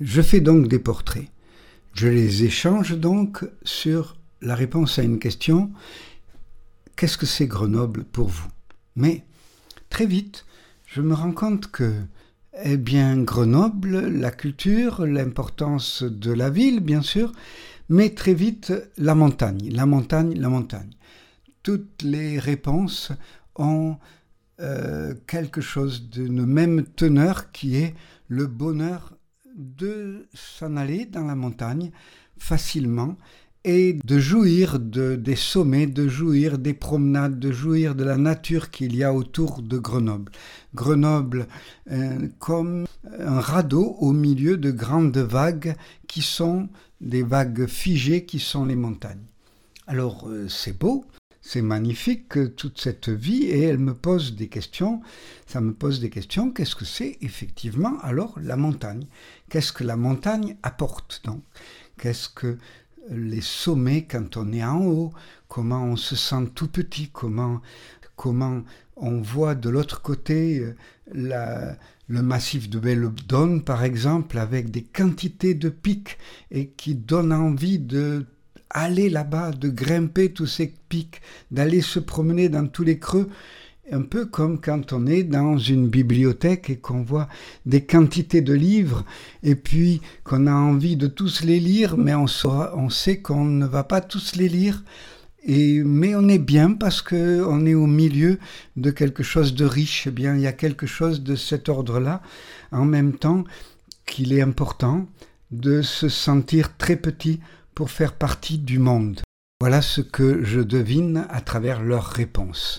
Je fais donc des portraits. Je les échange donc sur la réponse à une question. Qu'est-ce que c'est Grenoble pour vous? Mais très vite, je me rends compte que, eh bien, Grenoble, la culture, l'importance de la ville, bien sûr, mais très vite, la montagne, la montagne, la montagne. Toutes les réponses ont euh, quelque chose d'une même teneur qui est le bonheur de s'en aller dans la montagne facilement et de jouir de, des sommets, de jouir des promenades, de jouir de la nature qu'il y a autour de Grenoble. Grenoble euh, comme un radeau au milieu de grandes vagues qui sont des vagues figées qui sont les montagnes. Alors euh, c'est beau, c'est magnifique toute cette vie et elle me pose des questions. Ça me pose des questions. Qu'est-ce que c'est effectivement alors la montagne? Qu'est-ce que la montagne apporte donc? Qu'est-ce que les sommets quand on est en haut Comment on se sent tout petit Comment comment on voit de l'autre côté euh, le massif de Belledonne, par exemple, avec des quantités de pics et qui donnent envie de aller là-bas, de grimper tous ces pics, d'aller se promener dans tous les creux, un peu comme quand on est dans une bibliothèque et qu'on voit des quantités de livres et puis qu'on a envie de tous les lire, mais on, on sait qu'on ne va pas tous les lire. Et, mais on est bien parce que on est au milieu de quelque chose de riche. Eh bien, il y a quelque chose de cet ordre-là. En même temps, qu'il est important de se sentir très petit pour faire partie du monde. Voilà ce que je devine à travers leurs réponses.